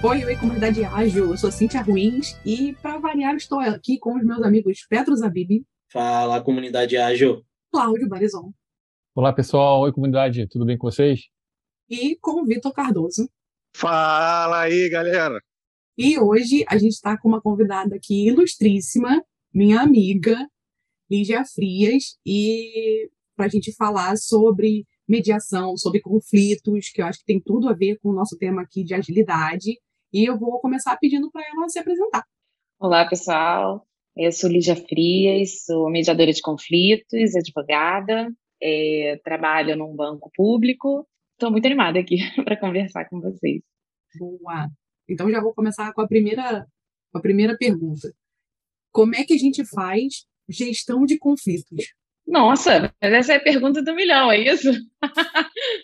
Oi, oi, comunidade ágil. Eu sou Cintia Ruins e, para variar, estou aqui com os meus amigos Petro Zabib. Fala, comunidade ágil. Cláudio Barizon. Olá, pessoal. Oi, comunidade. Tudo bem com vocês? E com o Vitor Cardoso. Fala aí, galera. E hoje a gente está com uma convidada aqui ilustríssima, minha amiga, Lígia Frias, e para a gente falar sobre mediação, sobre conflitos, que eu acho que tem tudo a ver com o nosso tema aqui de agilidade. E eu vou começar pedindo para ela se apresentar. Olá, pessoal. Eu sou Lígia Frias, sou mediadora de conflitos, advogada, é, trabalho num banco público. Estou muito animada aqui para conversar com vocês. Boa. Então já vou começar com a primeira, com a primeira pergunta. Como é que a gente faz gestão de conflitos? Nossa, mas essa é a pergunta do milhão, é isso?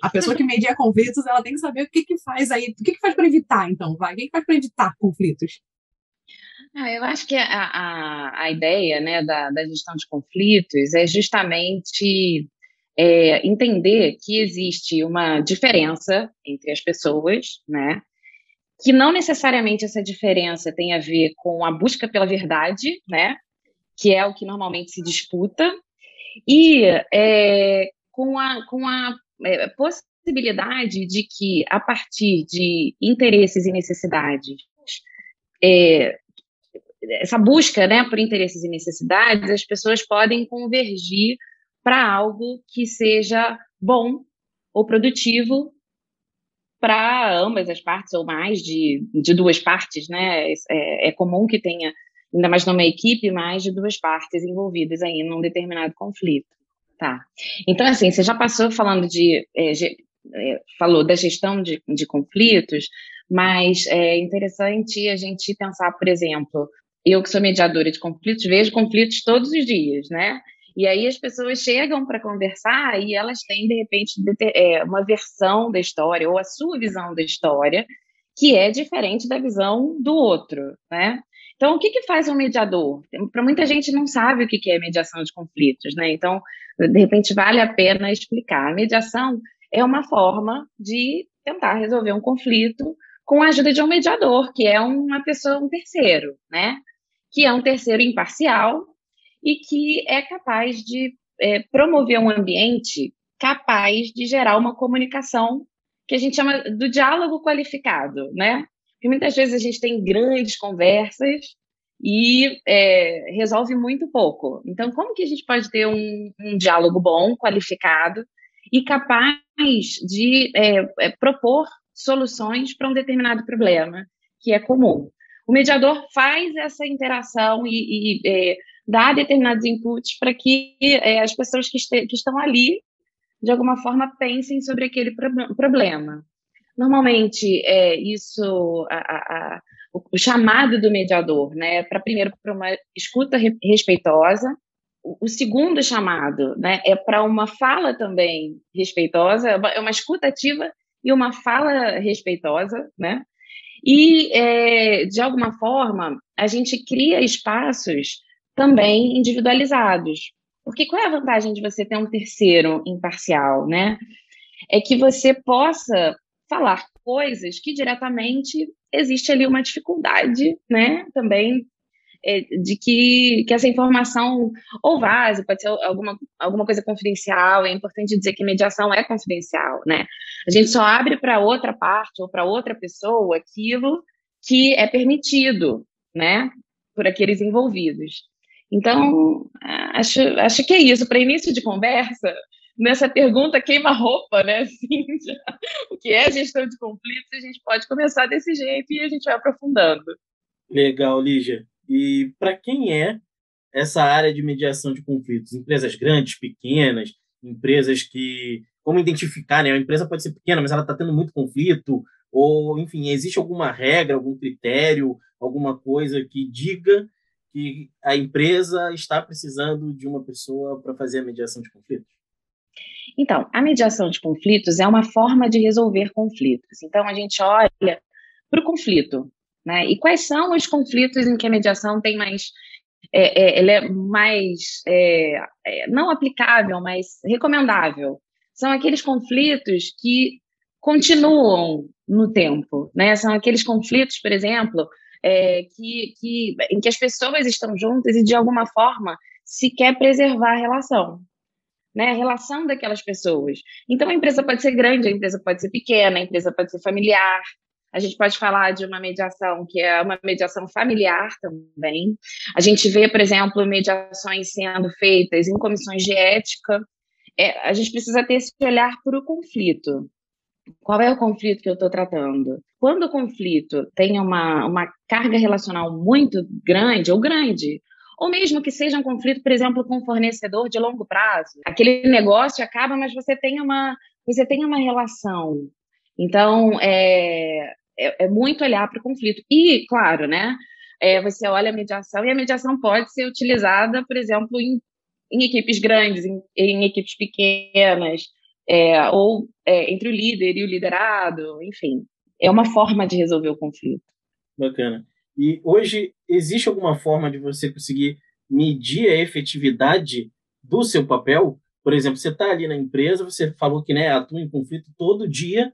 A pessoa que media conflitos, ela tem que saber o que que faz aí, o que que faz para evitar, então, vai? O que que faz para evitar conflitos? Ah, eu acho que a, a, a ideia né, da, da, gestão de conflitos é justamente é, entender que existe uma diferença entre as pessoas, né? Que não necessariamente essa diferença tem a ver com a busca pela verdade, né? Que é o que normalmente se disputa, e é, com a, com a é, possibilidade de que, a partir de interesses e necessidades, é, essa busca né, por interesses e necessidades, as pessoas podem convergir para algo que seja bom ou produtivo para ambas as partes, ou mais de, de duas partes, né? É, é comum que tenha ainda mais numa equipe, mais de duas partes envolvidas aí num determinado conflito. Tá. Então, assim, você já passou falando de. É, é, falou da gestão de, de conflitos, mas é interessante a gente pensar, por exemplo, eu que sou mediadora de conflitos, vejo conflitos todos os dias, né? E aí as pessoas chegam para conversar e elas têm, de repente, é, uma versão da história ou a sua visão da história que é diferente da visão do outro, né? Então, o que, que faz um mediador? Para muita gente não sabe o que, que é mediação de conflitos, né? Então, de repente, vale a pena explicar. A mediação é uma forma de tentar resolver um conflito com a ajuda de um mediador, que é uma pessoa, um terceiro, né? Que é um terceiro imparcial e que é capaz de é, promover um ambiente capaz de gerar uma comunicação que a gente chama do diálogo qualificado, né? Porque muitas vezes a gente tem grandes conversas e é, resolve muito pouco. Então, como que a gente pode ter um, um diálogo bom, qualificado e capaz de é, é, propor soluções para um determinado problema que é comum? O mediador faz essa interação e, e é, dá determinados inputs para que é, as pessoas que, que estão ali, de alguma forma, pensem sobre aquele pro problema. Normalmente, é, isso, a, a, o, o, chamado do mediador, né, para primeiro para uma escuta re, respeitosa, o, o, segundo chamado, né, é para uma fala também respeitosa, é uma, é uma escuta ativa e uma fala respeitosa, né, e é, de alguma forma a gente cria espaços também individualizados, porque qual é a vantagem de você ter um terceiro imparcial, né? É que você possa falar coisas que diretamente existe ali uma dificuldade, né, também é, de que, que essa informação ou vaze, pode ser alguma, alguma coisa confidencial, é importante dizer que mediação é confidencial, né? A gente só abre para outra parte ou para outra pessoa aquilo que é permitido, né, por aqueles envolvidos. Então, acho, acho que é isso. Para início de conversa, nessa pergunta queima-roupa, né, Cíntia? O que é gestão de conflitos? A gente pode começar desse jeito e a gente vai aprofundando. Legal, Lígia. E para quem é essa área de mediação de conflitos? Empresas grandes, pequenas, empresas que. Como identificar, né? A empresa pode ser pequena, mas ela está tendo muito conflito, ou, enfim, existe alguma regra, algum critério, alguma coisa que diga que a empresa está precisando de uma pessoa para fazer a mediação de conflitos? Então, a mediação de conflitos é uma forma de resolver conflitos. Então, a gente olha para o conflito, né? E quais são os conflitos em que a mediação tem mais é, é, ela é mais é, é, não aplicável, mas recomendável. São aqueles conflitos que continuam no tempo, né? São aqueles conflitos, por exemplo, é, que, que, em que as pessoas estão juntas e, de alguma forma, se quer preservar a relação, né? A relação daquelas pessoas. Então, a empresa pode ser grande, a empresa pode ser pequena, a empresa pode ser familiar. A gente pode falar de uma mediação que é uma mediação familiar também. A gente vê, por exemplo, mediações sendo feitas em comissões de ética. É, a gente precisa ter esse olhar para o conflito. Qual é o conflito que eu estou tratando? Quando o conflito tem uma, uma carga relacional muito grande ou grande, ou mesmo que seja um conflito, por exemplo, com um fornecedor de longo prazo, aquele negócio acaba, mas você tem uma, você tem uma relação. Então, é, é, é muito olhar para o conflito. E, claro, né? É, você olha a mediação e a mediação pode ser utilizada, por exemplo, em, em equipes grandes, em, em equipes pequenas, é, ou é, entre o líder e o liderado, enfim, é uma forma de resolver o conflito. Bacana. E hoje existe alguma forma de você conseguir medir a efetividade do seu papel? Por exemplo, você está ali na empresa, você falou que né, atua em conflito todo dia.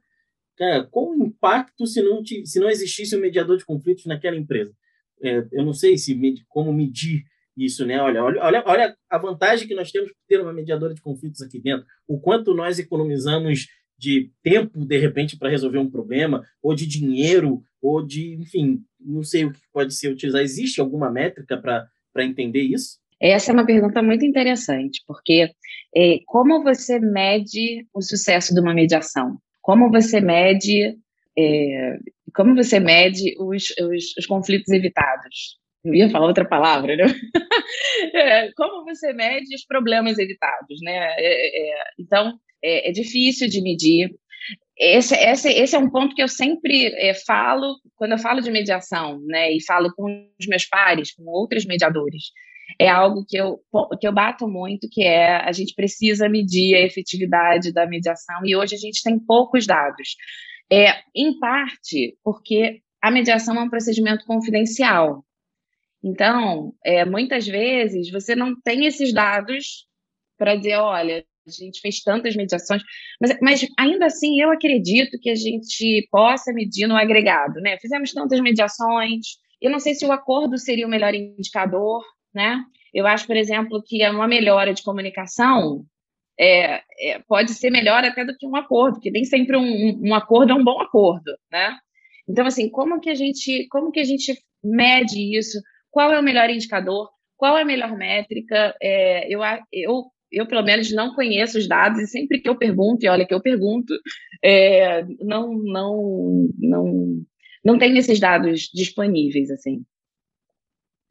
Cara, qual o impacto se não, te, se não existisse um mediador de conflitos naquela empresa? É, eu não sei se como medir isso, né? Olha, olha, olha, a vantagem que nós temos por ter uma mediadora de conflitos aqui dentro. O quanto nós economizamos de tempo, de repente, para resolver um problema, ou de dinheiro, ou de, enfim, não sei o que pode ser utilizado. Existe alguma métrica para entender isso? Essa é uma pergunta muito interessante, porque é, como você mede o sucesso de uma mediação? Como você mede, é, como você mede os, os, os conflitos evitados? Eu ia falar outra palavra, né? é, como você mede os problemas evitados, né? É, é, então, é, é, difícil de medir. Esse, esse, esse é um ponto que eu sempre é, falo quando eu falo de mediação, né? E falo com os meus pares, com outros mediadores. É algo que eu, que eu bato muito, que é a gente precisa medir a efetividade da mediação, e hoje a gente tem poucos dados. É, em parte porque a mediação é um procedimento confidencial. Então, é, muitas vezes você não tem esses dados para dizer, olha, a gente fez tantas mediações, mas, mas, ainda assim eu acredito que a gente possa medir no agregado, né? Fizemos tantas mediações, eu não sei se o acordo seria o melhor indicador, né? Eu acho, por exemplo, que uma melhora de comunicação é, é, pode ser melhor até do que um acordo, porque nem sempre um, um acordo é um bom acordo, né? Então, assim, como que a gente, como que a gente mede isso? qual é o melhor indicador, qual é a melhor métrica. É, eu, eu, eu, pelo menos, não conheço os dados, e sempre que eu pergunto, e olha que eu pergunto, é, não, não, não, não tenho esses dados disponíveis, assim.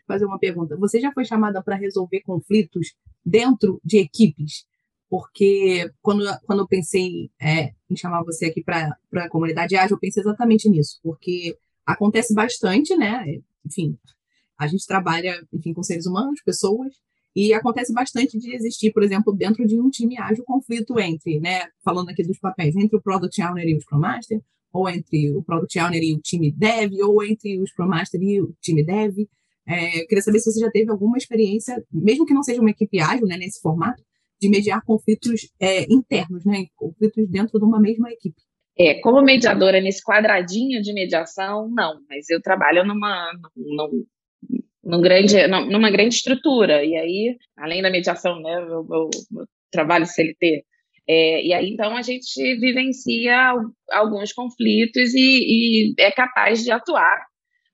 Fazer uma pergunta. Você já foi chamada para resolver conflitos dentro de equipes? Porque quando, quando eu pensei é, em chamar você aqui para a comunidade ágil, eu pensei exatamente nisso, porque acontece bastante, né? Enfim, a gente trabalha, enfim, com seres humanos, pessoas, e acontece bastante de existir, por exemplo, dentro de um time ágil, conflito entre, né, falando aqui dos papéis, entre o Product Owner e o Scrum Master, ou entre o Product Owner e o time Dev, ou entre o Scrum Master e o time Dev. É, eu queria saber se você já teve alguma experiência, mesmo que não seja uma equipe ágil, né, nesse formato, de mediar conflitos é, internos, né, conflitos dentro de uma mesma equipe. É, como mediadora nesse quadradinho de mediação, não, mas eu trabalho numa, num, num grande, numa grande estrutura. E aí, além da mediação, né, eu, eu, eu trabalho CLT. É, e aí, então, a gente vivencia alguns conflitos e, e é capaz de atuar,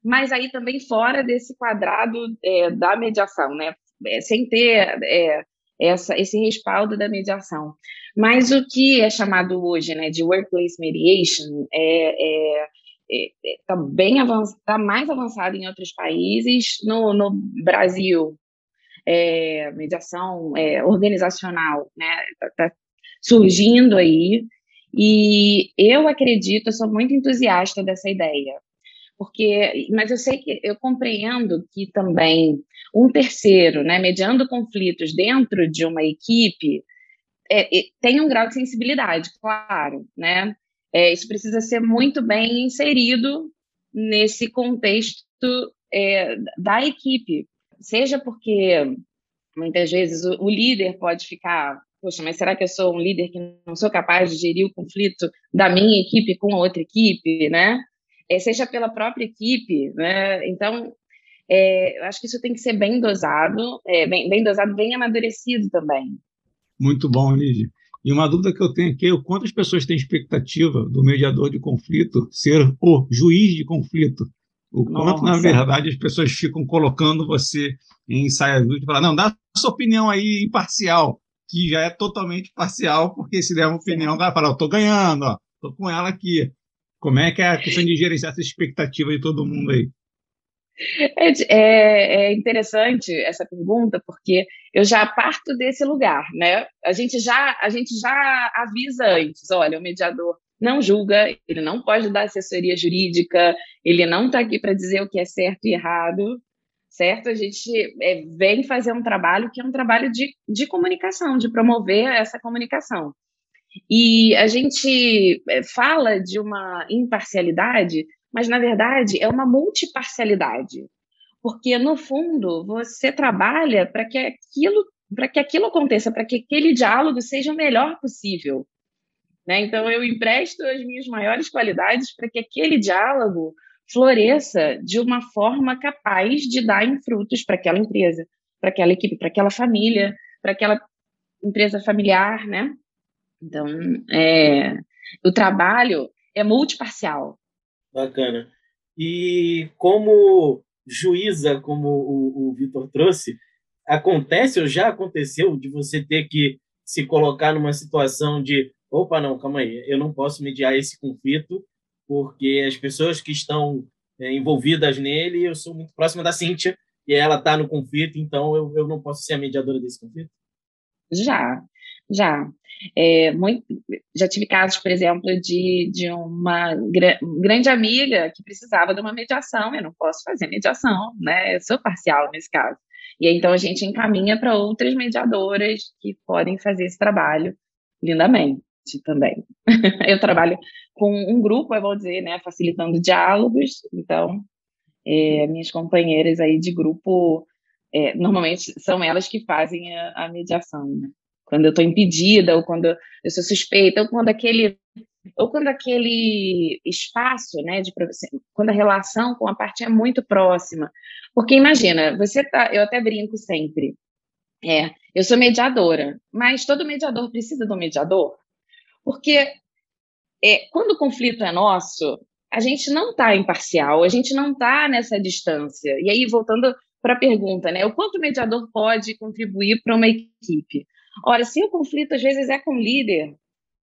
mas aí também fora desse quadrado é, da mediação, né? É, sem ter é, essa, esse respaldo da mediação. Mas o que é chamado hoje né, de workplace mediation é, é está é, é, bem avançado, está mais avançado em outros países. No, no Brasil, é, mediação é, organizacional, né, está tá surgindo aí. E eu acredito, eu sou muito entusiasta dessa ideia, porque, mas eu sei que eu compreendo que também um terceiro, né, mediando conflitos dentro de uma equipe, é, tem um grau de sensibilidade, claro, né? É, isso precisa ser muito bem inserido nesse contexto é, da equipe, seja porque muitas vezes o, o líder pode ficar poxa, mas será que eu sou um líder que não sou capaz de gerir o conflito da minha equipe com a outra equipe, né? É, seja pela própria equipe, né? Então, é, eu acho que isso tem que ser bem dosado, é, bem, bem dosado, bem amadurecido também. Muito bom, Lídia. E uma dúvida que eu tenho aqui é o quanto as pessoas têm expectativa do mediador de conflito ser o juiz de conflito. O quanto, Nossa. na verdade, as pessoas ficam colocando você em saia justa e falar, não, dá sua opinião aí imparcial, que já é totalmente parcial, porque se der uma opinião, vai falar, eu estou ganhando, ó, estou com ela aqui. Como é que é a questão de gerenciar essa expectativa de todo mundo aí? É, é, é, interessante essa pergunta, porque eu já parto desse lugar, né? A gente já, a gente já avisa antes, olha, o mediador não julga, ele não pode dar assessoria jurídica, ele não está aqui para dizer o que é certo e errado, certo? A gente é, vem fazer um trabalho que é um trabalho de, de comunicação, de promover essa comunicação. E a gente é, fala de uma imparcialidade, mas na verdade é uma multiparcialidade, porque no fundo você trabalha para que aquilo para que aquilo aconteça, para que aquele diálogo seja o melhor possível. Né? Então, eu empresto as minhas maiores qualidades para que aquele diálogo floresça de uma forma capaz de dar em frutos para aquela empresa, para aquela equipe, para aquela família, para aquela empresa familiar, né? Então, é, o trabalho é multiparcial. Bacana. E como juíza, como o, o Vitor trouxe, acontece ou já aconteceu de você ter que se colocar numa situação de opa, não, calma aí, eu não posso mediar esse conflito porque as pessoas que estão é, envolvidas nele, eu sou muito próxima da Cíntia e ela está no conflito, então eu, eu não posso ser a mediadora desse conflito? Já, já. É, muito, já tive casos, por exemplo, de, de uma gra grande amiga que precisava de uma mediação, eu não posso fazer mediação, né? Eu sou parcial nesse caso. E aí, então a gente encaminha para outras mediadoras que podem fazer esse trabalho lindamente também. eu trabalho com um grupo, eu vou dizer, né, facilitando diálogos, então é, minhas companheiras aí de grupo, é, normalmente são elas que fazem a, a mediação, né? Quando eu estou impedida, ou quando eu sou suspeita, ou quando aquele ou quando aquele espaço, né, de quando a relação com a parte é muito próxima, porque imagina, você tá, eu até brinco sempre, é, eu sou mediadora, mas todo mediador precisa do mediador, porque é, quando o conflito é nosso, a gente não está imparcial, a gente não está nessa distância. E aí, voltando para a pergunta, né? O quanto o mediador pode contribuir para uma equipe? Ora, se o conflito às vezes é com o líder,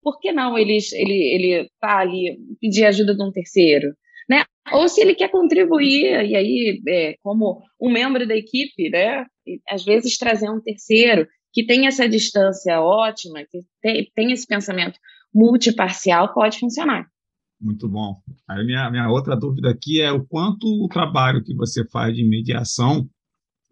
por que não ele ele ele tá ali pedir ajuda de um terceiro, né? Ou se ele quer contribuir e aí é, como um membro da equipe, né? Às vezes trazer um terceiro que tem essa distância ótima, que tem, tem esse pensamento multiparcial, pode funcionar. Muito bom. Aí minha, minha outra dúvida aqui é o quanto o trabalho que você faz de mediação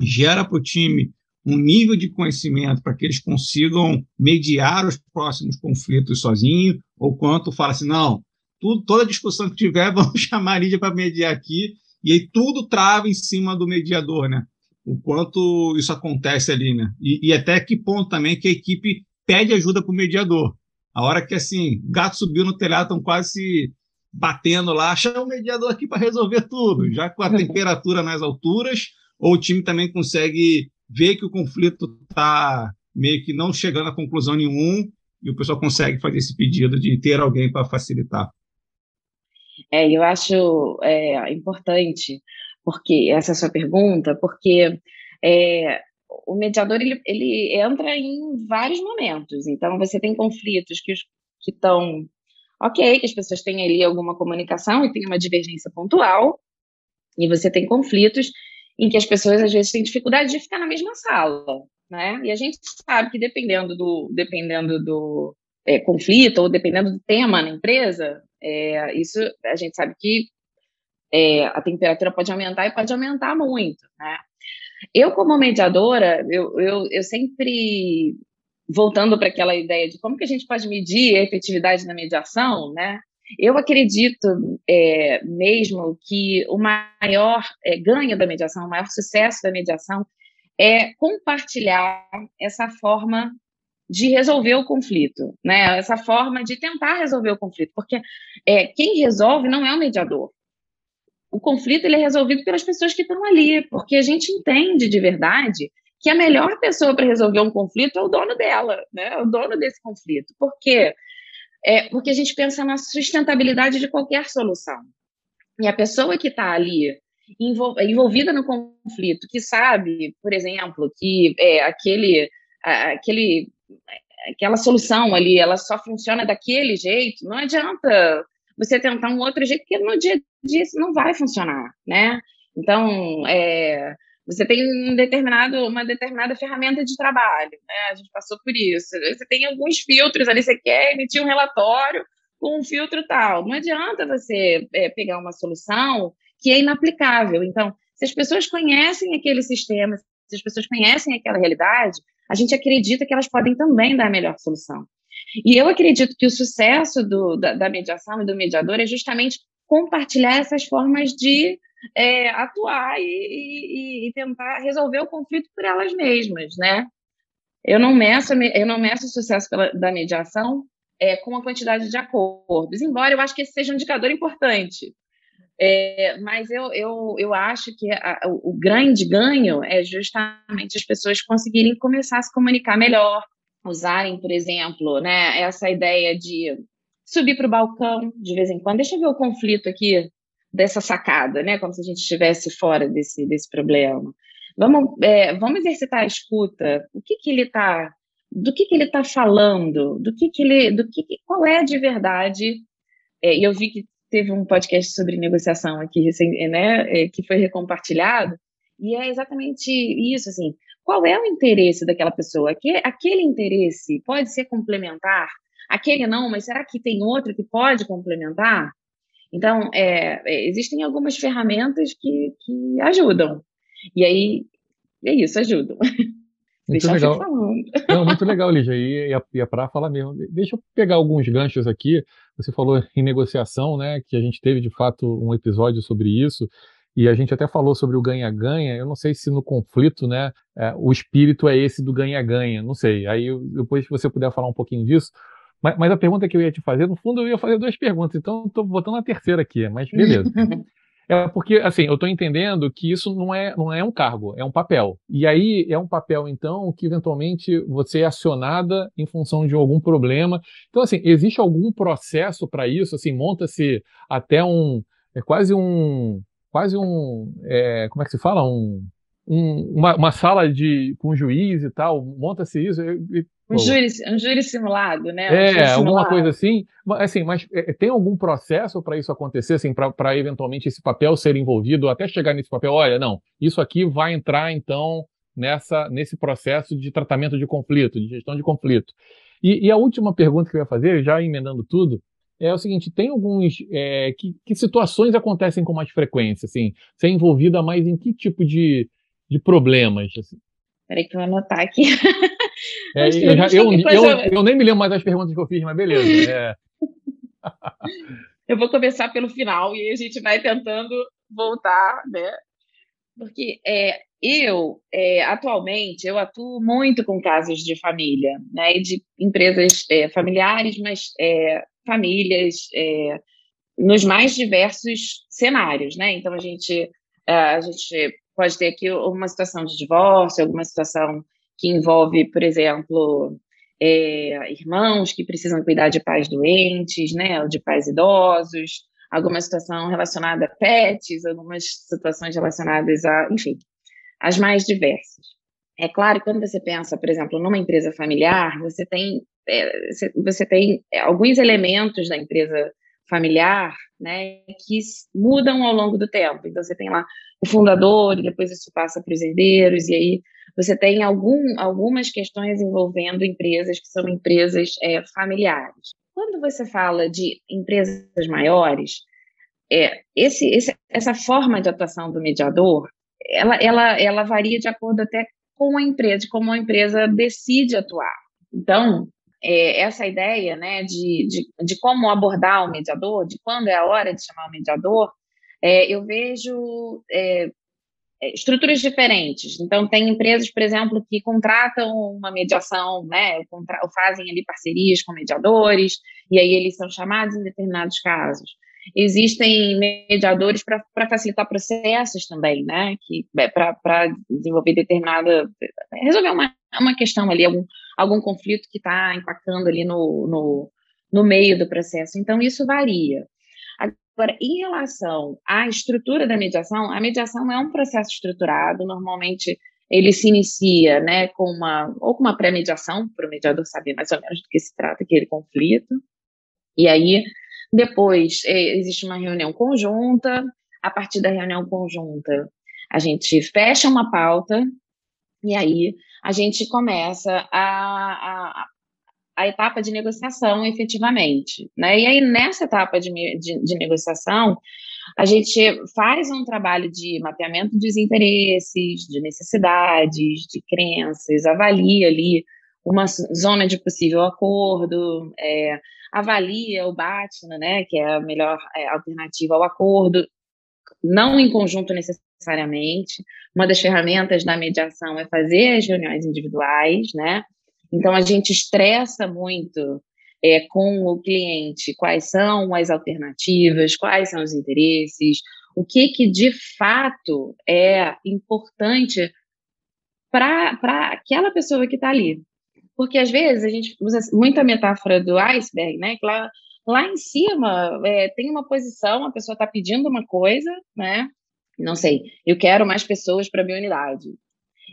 gera para o time um nível de conhecimento para que eles consigam mediar os próximos conflitos sozinho, ou quanto fala assim, não, tudo, toda discussão que tiver, vamos chamar a Lídia para mediar aqui, e aí tudo trava em cima do mediador, né? O quanto isso acontece ali, né? E, e até que ponto também que a equipe pede ajuda para o mediador. A hora que, assim, gato subiu no telhado, estão quase se batendo lá, chama o mediador aqui para resolver tudo, já com a temperatura nas alturas, ou o time também consegue ver que o conflito está meio que não chegando a conclusão nenhuma e o pessoal consegue fazer esse pedido de ter alguém para facilitar. É, eu acho é, importante, porque essa é sua pergunta, porque é, o mediador ele, ele entra em vários momentos. Então, você tem conflitos que estão ok, que as pessoas têm ali alguma comunicação e tem uma divergência pontual, e você tem conflitos em que as pessoas às vezes têm dificuldade de ficar na mesma sala, né? E a gente sabe que dependendo do dependendo do é, conflito ou dependendo do tema na empresa, é, isso a gente sabe que é, a temperatura pode aumentar e pode aumentar muito, né? Eu, como mediadora, eu, eu, eu sempre voltando para aquela ideia de como que a gente pode medir a efetividade da mediação, né? Eu acredito é, mesmo que o maior é, ganho da mediação, o maior sucesso da mediação é compartilhar essa forma de resolver o conflito, né? Essa forma de tentar resolver o conflito, porque é, quem resolve não é o mediador. O conflito ele é resolvido pelas pessoas que estão ali, porque a gente entende de verdade que a melhor pessoa para resolver um conflito é o dono dela, né? O dono desse conflito. Por quê? É porque a gente pensa na sustentabilidade de qualquer solução. E a pessoa que está ali envolvida no conflito, que sabe, por exemplo, que é, aquele, aquele, aquela solução ali, ela só funciona daquele jeito, não adianta você tentar um outro jeito, porque no dia a dia isso não vai funcionar, né? Então, é, você tem um determinado, uma determinada ferramenta de trabalho, né? A gente passou por isso. Você tem alguns filtros ali, você quer emitir um relatório com um filtro tal. Não adianta você é, pegar uma solução que é inaplicável. Então, se as pessoas conhecem aquele sistema, se as pessoas conhecem aquela realidade, a gente acredita que elas podem também dar a melhor solução. E eu acredito que o sucesso do, da, da, mediação e do mediador é justamente compartilhar essas formas de é, atuar e, e, e, tentar resolver o conflito por elas mesmas, né? Eu não meço, eu não meço o sucesso pela, da mediação é, com a quantidade de acordos, embora eu acho que esse seja um indicador importante. É, mas eu, eu, eu acho que a, o grande ganho é justamente as pessoas conseguirem começar a se comunicar melhor, usarem, por exemplo, né, essa ideia de subir para o balcão de vez em quando. Deixa eu ver o conflito aqui dessa sacada, né, como se a gente estivesse fora desse, desse problema. Vamos, é, vamos exercitar a escuta. O que, que ele está do que, que ele está falando, do que, que ele, do que, qual é de verdade. É, eu vi que teve um podcast sobre negociação aqui, né, é, que foi recompartilhado, e é exatamente isso, assim, qual é o interesse daquela pessoa? Aquele interesse pode ser complementar, aquele não, mas será que tem outro que pode complementar? Então, é, é existem algumas ferramentas que, que ajudam, e aí, é isso, ajudam. Muito Deixa legal. Não, muito legal, Lígia. E, e, é para falar mesmo. Deixa eu pegar alguns ganchos aqui. Você falou em negociação, né? Que a gente teve de fato um episódio sobre isso. E a gente até falou sobre o ganha-ganha. Eu não sei se no conflito, né, é, o espírito é esse do ganha-ganha. Não sei. Aí depois, se você puder falar um pouquinho disso. Mas, mas, a pergunta que eu ia te fazer, no fundo, eu ia fazer duas perguntas. Então, estou botando a terceira aqui. Mas beleza. É porque, assim, eu estou entendendo que isso não é, não é um cargo, é um papel. E aí é um papel, então, que eventualmente você é acionada em função de algum problema. Então, assim, existe algum processo para isso? Assim, monta-se até um. É quase um. Quase um. É, como é que se fala? Um um, uma, uma, sala de, com juiz e tal, monta-se isso. um, júri, um júri simulado, né? Um é, alguma coisa assim. assim mas é, tem algum processo para isso acontecer, assim, para eventualmente esse papel ser envolvido, até chegar nesse papel, olha, não, isso aqui vai entrar, então, nessa, nesse processo de tratamento de conflito, de gestão de conflito. E, e a última pergunta que eu ia fazer, já emendando tudo, é o seguinte: tem alguns. É, que, que, situações acontecem com mais frequência? Assim, ser envolvida mais em que tipo de, de problemas. Assim. Peraí que eu vou anotar aqui. É, eu, já, eu, eu, eu, nem me lembro mais das perguntas que eu fiz, mas beleza. É. eu vou começar pelo final e a gente vai tentando voltar, né? Porque é, eu, é, atualmente, eu atuo muito com casos de família, né? E de empresas é, familiares, mas é, famílias nos mais diversos cenários, né? Então, a gente, a gente pode ter aqui uma situação de divórcio, alguma situação que envolve, por exemplo, é, irmãos que precisam cuidar de pais doentes, né, ou de pais idosos, alguma situação relacionada a pets, algumas situações relacionadas a, enfim, as mais diversas. É claro, quando você pensa, por exemplo, numa empresa familiar, você tem, é, você tem alguns elementos da empresa familiar, né, que mudam ao longo do tempo. Então, você tem lá o fundador, e depois isso passa para os herdeiros, e aí você tem algum, algumas questões envolvendo empresas que são empresas é, familiares. Quando você fala de empresas maiores, é, esse, esse, essa forma de atuação do mediador, ela, ela, ela varia de acordo até com a empresa, de como a empresa decide atuar. Então, é, essa ideia né, de, de, de, como abordar o mediador, de quando é a hora de chamar o mediador, é, eu vejo é, é, estruturas diferentes. Então, tem empresas, por exemplo, que contratam uma mediação, né, fazem ali parcerias com mediadores, e aí eles são chamados em determinados casos. Existem mediadores para facilitar processos também, né, que é, para desenvolver determinada, resolver uma, uma questão ali, algum, algum conflito que está impactando ali no, no, no meio do processo. Então, isso varia. Agora, em relação à estrutura da mediação, a mediação é um processo estruturado, normalmente ele se inicia né, com uma, ou com uma pré-mediação, para o mediador saber mais ou menos do que se trata aquele conflito, e aí depois é, existe uma reunião conjunta, a partir da reunião conjunta a gente fecha uma pauta, e aí a gente começa a, a, a etapa de negociação efetivamente. Né? E aí, nessa etapa de, de, de, negociação, a gente faz um trabalho de mapeamento dos interesses, de necessidades, de crenças, avalia ali uma zona de possível acordo, é, avalia o BATNA, né, que é a melhor é, alternativa ao acordo, não em conjunto necessariamente. Uma das ferramentas da mediação é fazer as reuniões individuais, né? Então, a gente estressa muito é, com o cliente quais são as alternativas, quais são os interesses, o que, que de fato é importante para aquela pessoa que está ali. Porque às vezes a gente usa muita metáfora do iceberg, né? Que lá, lá em cima é, tem uma posição, a pessoa está pedindo uma coisa, né? Não sei, eu quero mais pessoas para minha unidade.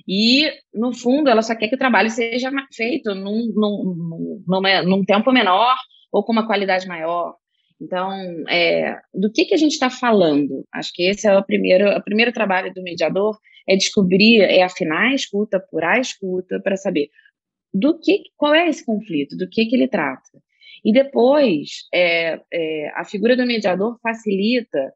E, no fundo, ela só quer que o trabalho seja feito num, num, num, num tempo menor ou com uma qualidade maior. Então, é, do que, que a gente está falando? Acho que esse é o primeiro, o primeiro trabalho do mediador, é descobrir, é afinar a escuta, apurar a escuta, para saber do que, qual é esse conflito, do que, que ele trata. E depois, é, é, a figura do mediador facilita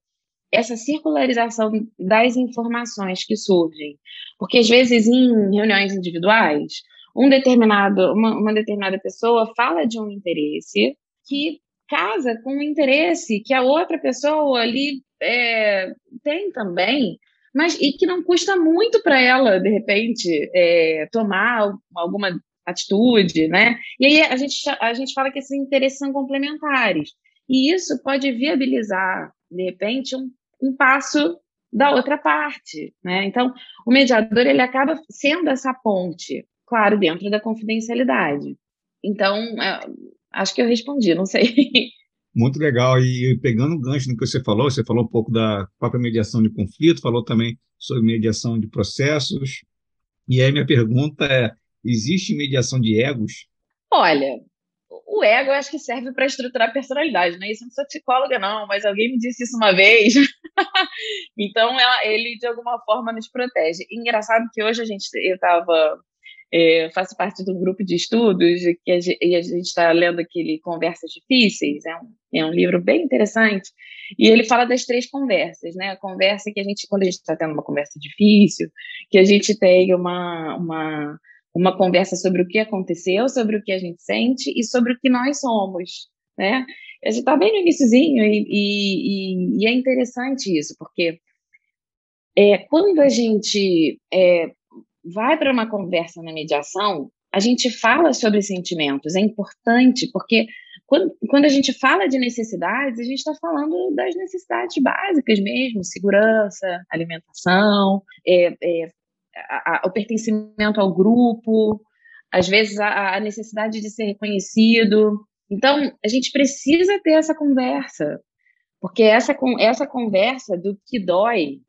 essa circularização das informações que surgem. Porque, às vezes, em reuniões individuais, um determinado, uma, uma determinada pessoa fala de um interesse que casa com um interesse que a outra pessoa ali é, tem também, mas e que não custa muito para ela, de repente, é, tomar alguma atitude, né? E aí a gente, a gente fala que esses interesses são complementares. E isso pode viabilizar, de repente, um um passo da outra parte, né? Então, o mediador ele acaba sendo essa ponte, claro, dentro da confidencialidade. Então, é, acho que eu respondi, não sei. Muito legal. E pegando o gancho no que você falou, você falou um pouco da própria mediação de conflito, falou também sobre mediação de processos. E aí minha pergunta é: existe mediação de egos? Olha, o ego eu acho que serve para estruturar a personalidade, né? Isso não sou psicóloga, não, mas alguém me disse isso uma vez. então, ela, ele de alguma forma nos protege. Engraçado que hoje a gente, eu estava, é, faço parte do grupo de estudos que a gente, e a gente está lendo aquele Conversas Difíceis, é um, é um livro bem interessante. E ele fala das três conversas, né? A conversa que a gente, quando a gente está tendo uma conversa difícil, que a gente tem uma, uma uma conversa sobre o que aconteceu, sobre o que a gente sente e sobre o que nós somos, né? A gente está bem no iníciozinho e, e, e, é interessante isso, porque é, quando a gente é, vai para uma conversa na mediação, a gente fala sobre sentimentos, é importante, porque quando, quando a gente fala de necessidades, a gente está falando das necessidades básicas mesmo, segurança, alimentação, é, é, a, a, o pertencimento ao grupo, às vezes a, a necessidade de ser reconhecido. Então, a gente precisa ter essa conversa, porque essa, essa conversa do que dói,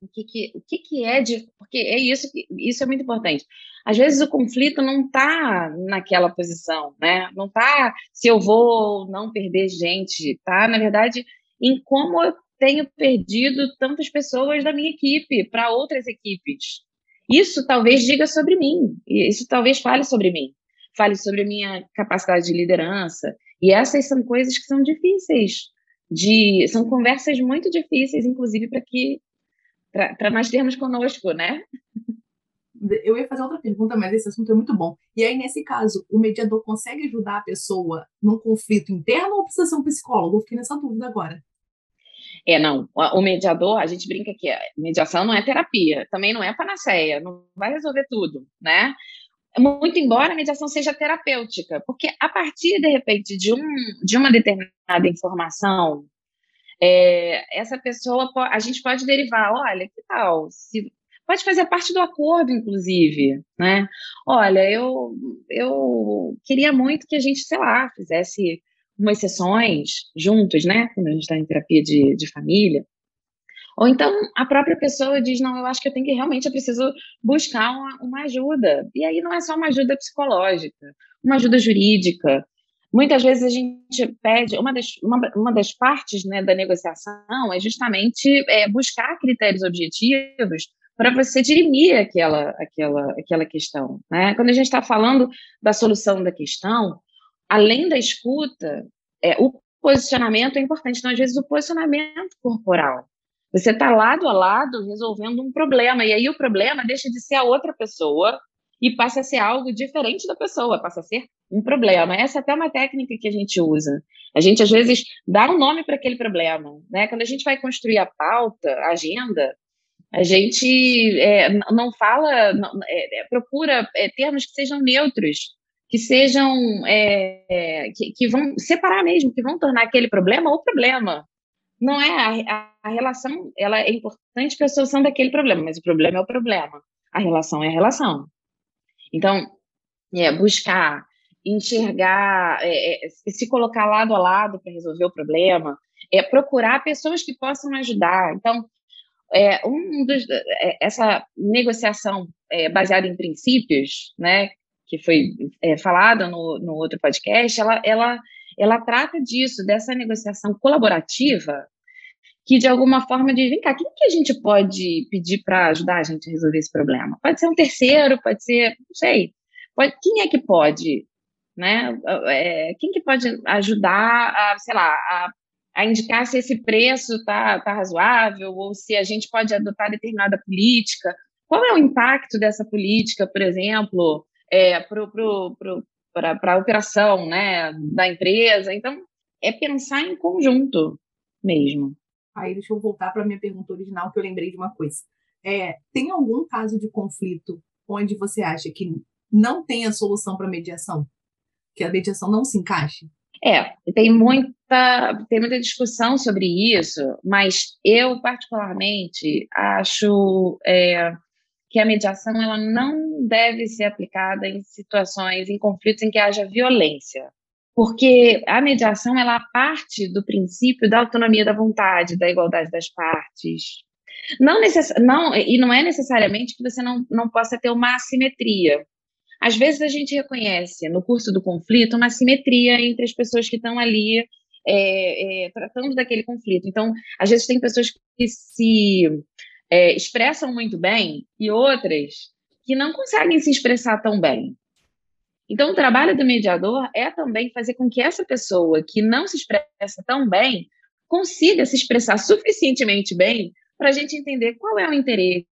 o que, que, o que, que é de. Porque é isso que isso é muito importante. Às vezes o conflito não está naquela posição, né? Não está se eu vou não perder gente, está na verdade, em como eu tenho perdido tantas pessoas da minha equipe para outras equipes. Isso talvez diga sobre mim, isso talvez fale sobre mim, fale sobre a minha capacidade de liderança. E essas são coisas que são difíceis de, são conversas muito difíceis, inclusive para que para nós termos conosco, né? Eu ia fazer outra pergunta, mas esse assunto é muito bom. E aí, nesse caso, o mediador consegue ajudar a pessoa num conflito interno ou precisa ser um psicólogo? Eu fiquei nessa dúvida agora. É, não. O mediador, a gente brinca que mediação não é terapia, também não é panaceia, não vai resolver tudo, né? Muito embora a mediação seja terapêutica, porque a partir, de repente, de, um, de uma determinada informação, é, essa pessoa, a gente pode derivar, olha, que tal? Se, pode fazer parte do acordo, inclusive, né? Olha, eu, eu queria muito que a gente, sei lá, fizesse umas sessões juntos, né? Quando a gente está em terapia de, de família. Ou então a própria pessoa diz: Não, eu acho que eu tenho que realmente eu preciso buscar uma, uma ajuda. E aí não é só uma ajuda psicológica, uma ajuda jurídica. Muitas vezes a gente pede, uma das, uma, uma das partes né, da negociação é justamente é, buscar critérios objetivos para você dirimir aquela, aquela, aquela questão. Né? Quando a gente está falando da solução da questão, além da escuta, é, o posicionamento é importante. Então, às vezes, o posicionamento corporal. Você está lado a lado resolvendo um problema, e aí o problema deixa de ser a outra pessoa e passa a ser algo diferente da pessoa, passa a ser um problema. Essa é até uma técnica que a gente usa. A gente, às vezes, dá um nome para aquele problema. Né? Quando a gente vai construir a pauta, a agenda, a gente é, não fala, não, é, é procura é, termos que sejam neutros que sejam é, que, que, vão separar mesmo, que vão tornar aquele problema o problema. Não é a, a, relação, ela é importante para a solução daquele problema, mas o problema é o problema. A relação é a relação. Então, é, buscar, enxergar, é, é, se colocar lado a lado para resolver o problema, é procurar pessoas que possam ajudar. Então, é, um dos, é, essa negociação é, baseada em princípios, né, que foi é, falada no, no outro podcast, ela, ela, ela trata disso, dessa negociação colaborativa, que de alguma forma diz, vem cá, quem que a gente pode pedir para ajudar a gente a resolver esse problema? Pode ser um terceiro, pode ser, não sei, pode, quem é que pode, né? É, quem que pode ajudar a, sei lá, a, a indicar se esse preço tá, tá razoável ou se a gente pode adotar determinada política? Qual é o impacto dessa política, por exemplo, é, para a operação né, da empresa. Então, é pensar em conjunto mesmo. Aí deixa eu voltar para a minha pergunta original, que eu lembrei de uma coisa. É, tem algum caso de conflito onde você acha que não tem a solução para mediação? Que a mediação não se encaixe? É, tem muita, tem muita discussão sobre isso, mas eu, particularmente, acho é, que a mediação ela não deve ser aplicada em situações, em conflitos em que haja violência, porque a mediação ela parte do princípio da autonomia da vontade, da igualdade das partes. Não, necess, não e não é necessariamente que você não, não possa ter uma assimetria. Às vezes a gente reconhece no curso do conflito uma assimetria entre as pessoas que estão ali é, é, tratando daquele conflito. Então, às vezes tem pessoas que se é, expressam muito bem e outras que não conseguem se expressar tão bem. Então, o trabalho do mediador é também fazer com que essa pessoa que não se expressa tão bem consiga se expressar suficientemente bem para a gente entender qual é o interesse,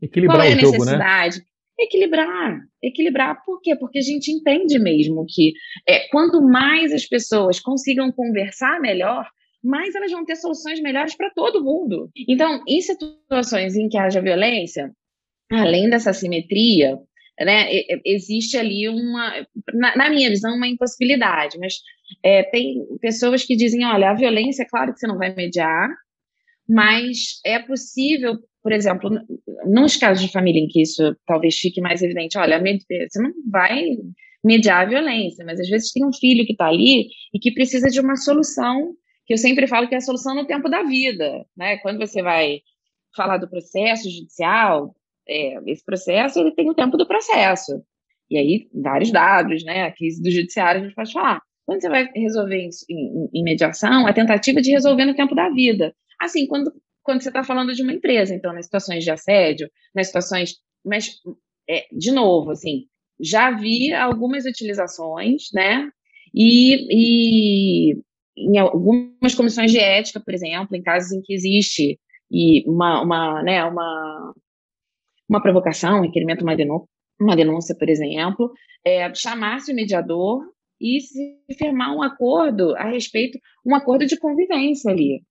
Equilibrar qual é a necessidade. Jogo, né? Equilibrar, equilibrar, por quê? Porque a gente entende mesmo que é, quanto mais as pessoas consigam conversar melhor, mais elas vão ter soluções melhores para todo mundo. Então, em situações em que haja violência, além dessa simetria, né, existe ali uma, na, na minha visão, uma impossibilidade, mas é, tem pessoas que dizem, olha, a violência, é claro que você não vai mediar, mas é possível, por exemplo, nos casos de família em que isso talvez fique mais evidente, olha, você não vai mediar a violência, mas às vezes tem um filho que está ali e que precisa de uma solução que eu sempre falo que é a solução no tempo da vida, né? Quando você vai falar do processo judicial, é, esse processo ele tem o tempo do processo. E aí, vários dados, né? A crise do judiciário a gente pode falar. Quando você vai resolver em, em, em mediação, a tentativa de resolver no tempo da vida. Assim, quando, quando você está falando de uma empresa, então, nas situações de assédio, nas situações. Mas, é, de novo, assim, já vi algumas utilizações, né? E, e em algumas comissões de ética, por exemplo, em casos em que existe e uma, uma, né, uma, uma provocação, um requerimento, uma denúncia, uma denúncia, por exemplo, é, chamar-se o mediador e se firmar um acordo a respeito, um acordo de convivência ali.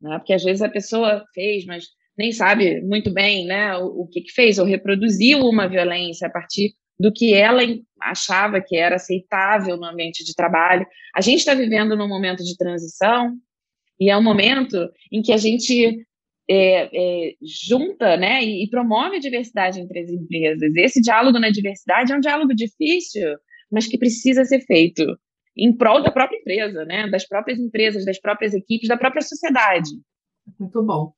né? Porque às vezes a pessoa fez, mas nem sabe muito bem, né, o, o que, que fez, ou reproduziu uma violência a partir do que ela achava que era aceitável no ambiente de trabalho. A gente está vivendo num momento de transição e é um momento em que a gente é, é, junta né, e, e, promove a diversidade entre as empresas. Esse diálogo na diversidade é um diálogo difícil, mas que precisa ser feito em prol da própria empresa, né, das próprias empresas, das próprias equipes, da própria sociedade. Muito bom.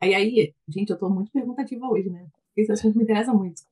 Aí, aí gente, eu estou muito perguntativa hoje, né? Esse assunto me interessa muito.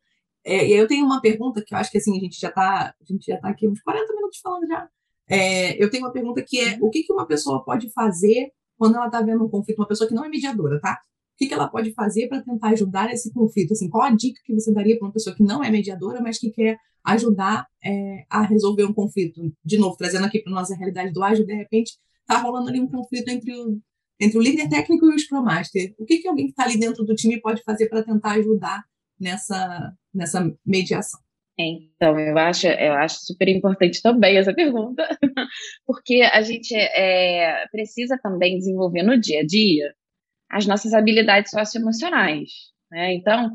É, e aí eu tenho uma pergunta que eu acho que assim, a gente já está tá aqui uns 40 minutos falando já. É, eu tenho uma pergunta que é o que, que uma pessoa pode fazer quando ela está vendo um conflito, uma pessoa que não é mediadora, tá? O que, que ela pode fazer para tentar ajudar esse conflito? Assim, qual a dica que você daria para uma pessoa que não é mediadora, mas que quer ajudar é, a resolver um conflito? De novo, trazendo aqui para nossa realidade do ágil, de repente está rolando ali um conflito entre o, entre o líder técnico e o Scrum Master. O que, que alguém que está ali dentro do time pode fazer para tentar ajudar nessa, nessa mediação? Então, eu acho, eu acho super importante também essa pergunta, porque a gente é, precisa também desenvolver no dia a dia as nossas habilidades socioemocionais. Né? Então,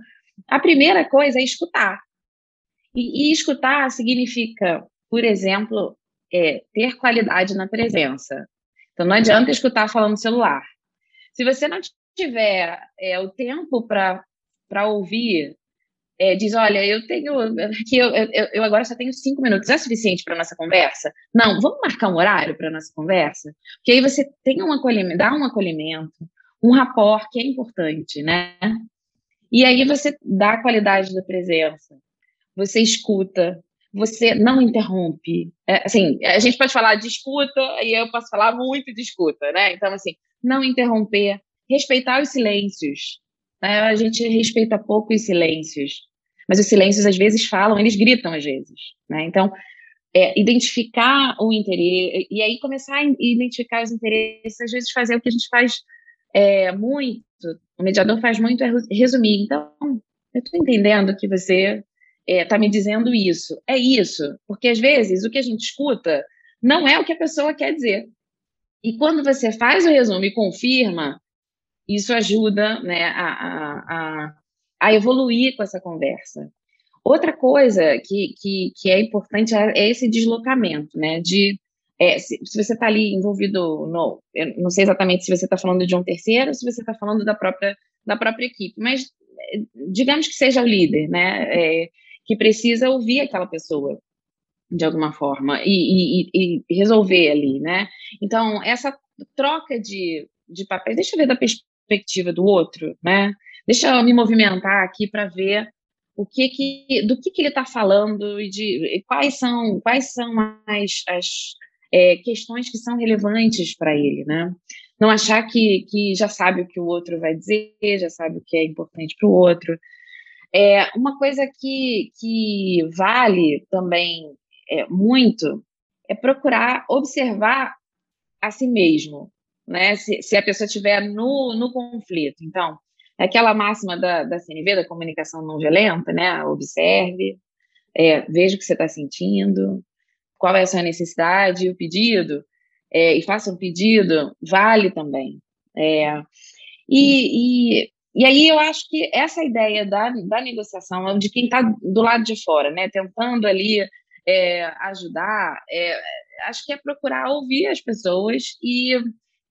a primeira coisa é escutar. E, e escutar significa, por exemplo, é, ter qualidade na presença. Então, não adianta escutar falando celular. Se você não tiver é, o tempo para ouvir é, diz: Olha, eu tenho. que eu, eu, eu, agora só tenho cinco minutos, é suficiente para nossa conversa? Não, vamos marcar um horário para nossa conversa? Porque aí você tem um acolhimento, dá um acolhimento, um rapport que é importante, né? E aí você dá a qualidade da presença, você escuta, você não interrompe. É, assim, a gente pode falar de escuta e eu posso falar muito de escuta, né? Então, assim, não interromper, respeitar os silêncios. Né? A gente respeita pouco os silêncios, mas os silêncios às vezes falam, eles gritam às vezes. Né? Então, é, identificar o interesse, e aí começar a identificar os interesses, às vezes fazer o que a gente faz é, muito, o mediador faz muito é resumir. Então, eu estou entendendo que você está é, tá me dizendo isso. É isso, porque às vezes o que a gente escuta não é o que a pessoa quer dizer. E quando você faz o resumo e confirma, isso ajuda né, a, a, a, evoluir com essa conversa. Outra coisa que, que, que é importante é, é esse deslocamento, né? De é, se, se, você está ali envolvido no, eu não sei exatamente se você está falando de um terceiro se você está falando da própria da própria equipe, mas é, digamos que seja o líder, né? É, que precisa ouvir aquela pessoa de alguma forma e, e, e, resolver ali, né? Então essa troca de, de papéis, deixa eu ver da pers perspectiva do outro, né? Deixa eu me movimentar aqui para ver o que que, do que, que ele está falando e de quais são quais são as, as é, questões que são relevantes para ele, né? Não achar que, que já sabe o que o outro vai dizer, já sabe o que é importante para o outro. É, uma coisa que, que vale também é, muito é procurar observar a si mesmo, né? Se, se a pessoa estiver no, no conflito. Então, é aquela máxima da, da CNV, da comunicação não violenta, né? Observe, é, veja o que você está sentindo, qual é a sua necessidade, o pedido, é, e faça um pedido, vale também. É, e, e, e, aí eu acho que essa ideia da, da negociação, de quem está do lado de fora, né, tentando ali é, ajudar, é, acho que é procurar ouvir as pessoas e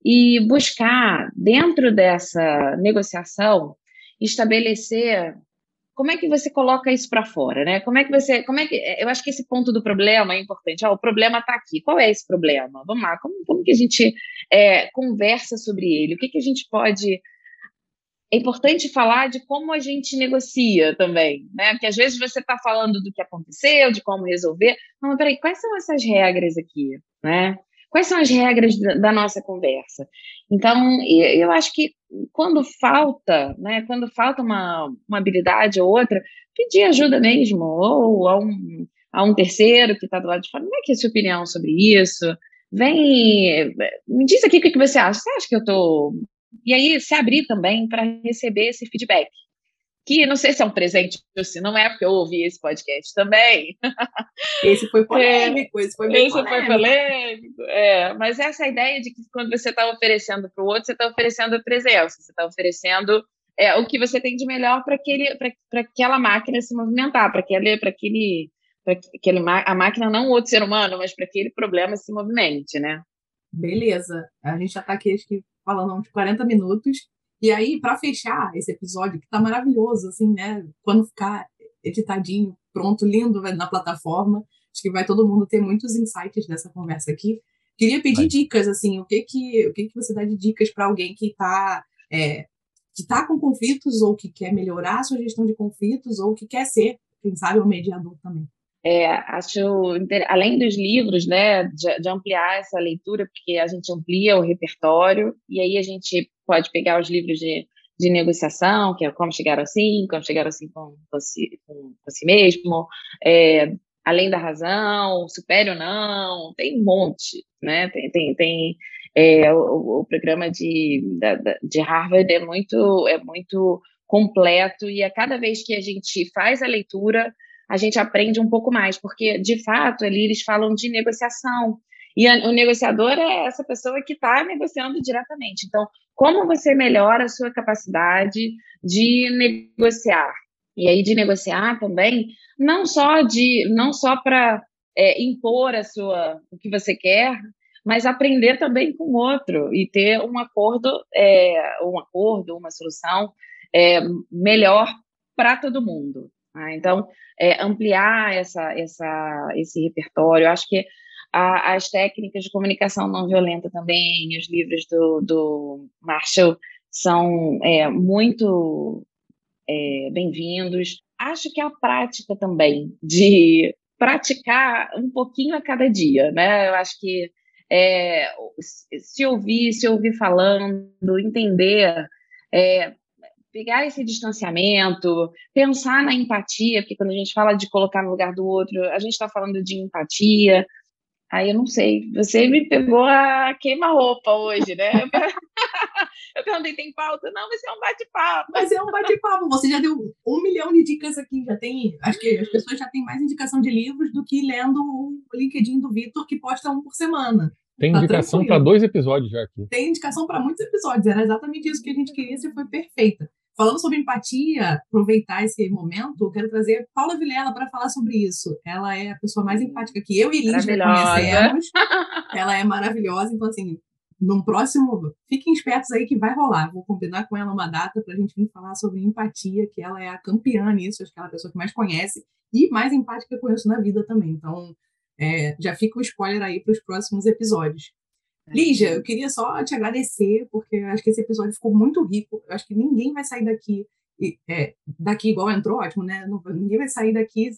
e buscar, dentro dessa negociação, estabelecer como é que você coloca isso para fora, né? Como é que você, como é que, eu acho que esse ponto do problema é importante. Ah, o problema está aqui. Qual é esse problema? Vamos lá. Como, como que a gente é, conversa sobre ele? O que que a gente pode é importante falar de como a gente negocia também, né? Porque às vezes você está falando do que aconteceu, de como resolver. Não, mas peraí, quais são essas regras aqui, né? Quais são as regras da, nossa conversa? Então, eu acho que quando falta, né, quando falta uma, uma habilidade ou outra, pedir ajuda mesmo, ou a um, a um terceiro que está do lado de fora, como é que é a sua opinião sobre isso? Vem, me diz aqui o que, que você acha. Você acha que eu estou. E aí, se abrir também para receber esse feedback. Que não sei se é um presente ou se não é, porque eu ouvi esse podcast também. Esse foi polêmico, é, esse foi bem Esse polêmico. foi polêmico, é. Mas essa ideia de que quando você está oferecendo para o outro, você está oferecendo a presença, você está oferecendo é, o que você tem de melhor para aquela máquina se movimentar, para aquele, para aquele, aquele, a máquina não o outro ser humano, mas para aquele problema se movimente, né? Beleza, a gente já está aqui acho que falando uns 40 minutos. E aí, para fechar esse episódio, que tá maravilhoso, assim, né? Quando ficar editadinho, pronto, lindo na plataforma, acho que vai todo mundo ter muitos insights dessa conversa aqui. Queria pedir vai. dicas, assim, o que que, o que que você dá de dicas para alguém que está é, que está com conflitos ou que quer melhorar a sua gestão de conflitos ou que quer ser, quem sabe, um mediador também? É, acho, além dos livros, né, de, de, ampliar essa leitura, porque a gente amplia o repertório, e aí a gente pode pegar os livros de, de negociação, que é como chegar assim, como chegar assim com, com, si, com, com si mesmo, é, além da razão, supere ou não, tem um monte, né, tem, tem, tem é, o, o, programa de, da, de Harvard é muito, é muito completo, e a cada vez que a gente faz a leitura, a gente aprende um pouco mais, porque, de fato, ali eles falam de negociação. E a, o negociador é essa pessoa que está negociando diretamente. Então, como você melhora a sua capacidade de negociar? E aí, de negociar também, não só de não só para é, impor a sua, o que você quer, mas aprender também com o outro e ter um acordo, é, um acordo, uma solução é, melhor para todo mundo. Né? Então, é, ampliar essa, essa, esse repertório. Acho que a, as técnicas de comunicação não violenta também, os livros do, do Marshall são é, muito é, bem-vindos. Acho que a prática também, de praticar um pouquinho a cada dia, né? Eu acho que é, se ouvir, se ouvir falando, entender, é, pegar esse distanciamento, pensar na empatia, porque quando a gente fala de colocar no lugar do outro, a gente está falando de empatia. Aí eu não sei, você me pegou a queima-roupa hoje, né? eu perguntei, tem pauta? Não, mas é um bate-papo. Mas é um bate-papo. Você já deu um milhão de dicas aqui, já tem. Acho que as pessoas já têm mais indicação de livros do que lendo o LinkedIn do Vitor, que posta um por semana. Tem tá indicação para dois episódios já aqui. Tem indicação para muitos episódios. Era exatamente isso que a gente queria, se foi perfeita. Falando sobre empatia, aproveitar esse momento, eu quero trazer Paula Vilela para falar sobre isso. Ela é a pessoa mais empática que eu e Liz conhecemos. Ela é maravilhosa, então assim, num próximo, fiquem espertos aí que vai rolar. Vou combinar com ela uma data para a gente vir falar sobre empatia, que ela é a campeã nisso, acho que ela é a pessoa que mais conhece e mais empática que eu conheço na vida também. Então, é, já fica o spoiler aí para os próximos episódios. Lígia, eu queria só te agradecer, porque acho que esse episódio ficou muito rico. Eu acho que ninguém vai sair daqui, é, daqui igual entrou, ótimo, né? Ninguém vai sair daqui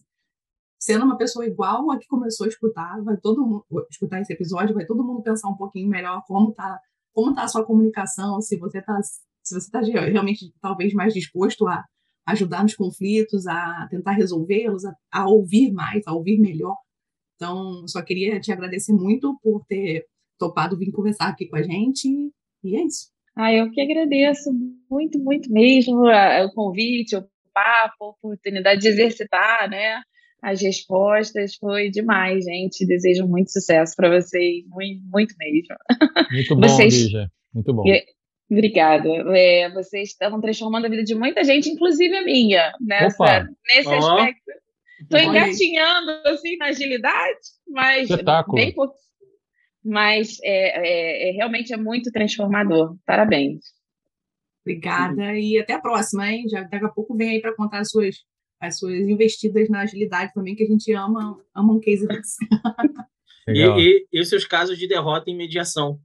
sendo uma pessoa igual a que começou a escutar. Vai todo mundo escutar esse episódio, vai todo mundo pensar um pouquinho melhor como tá, como tá a sua comunicação, se você tá, se você tá realmente talvez mais disposto a ajudar nos conflitos, a tentar resolvê-los, a, a ouvir mais, a ouvir melhor. Então, só queria te agradecer muito por ter topado vir conversar aqui com a gente. E é isso. Ah, eu que agradeço muito, muito mesmo o convite, o papo, a oportunidade de exercitar, né? As respostas foi demais, gente. Desejo muito sucesso para vocês, muito, muito mesmo. Muito bom, vocês... Lígia. Muito bom. Obrigada. É, vocês estão transformando a vida de muita gente, inclusive a minha, nessa, nesse oh. aspecto. Estou engatinhando assim na agilidade, mas Espetáculo. bem pouquinho mas é, é, é, realmente é muito transformador. Parabéns. Obrigada e até a próxima, hein? Já daqui a pouco vem aí para contar as suas, as suas investidas na agilidade também, que a gente ama, ama um case desse. e, e, e os seus casos de derrota em mediação.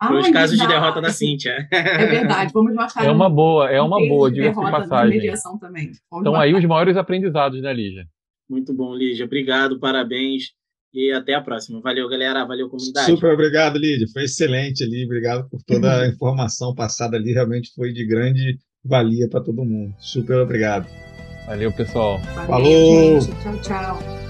Ah, os casos verdade. de derrota da Cíntia. É verdade, vamos marcar. É uma boa, é uma boa, de passagem. mediação também. Vamos então, marcar. aí os maiores aprendizados, né, Lígia? Muito bom, Lígia. Obrigado, parabéns. E até a próxima. Valeu, galera. Valeu, comunidade. Super obrigado, Lídia. Foi excelente ali. Obrigado por toda a informação passada ali. Realmente foi de grande valia para todo mundo. Super obrigado. Valeu, pessoal. Valeu, Falou. Gente. Tchau, tchau.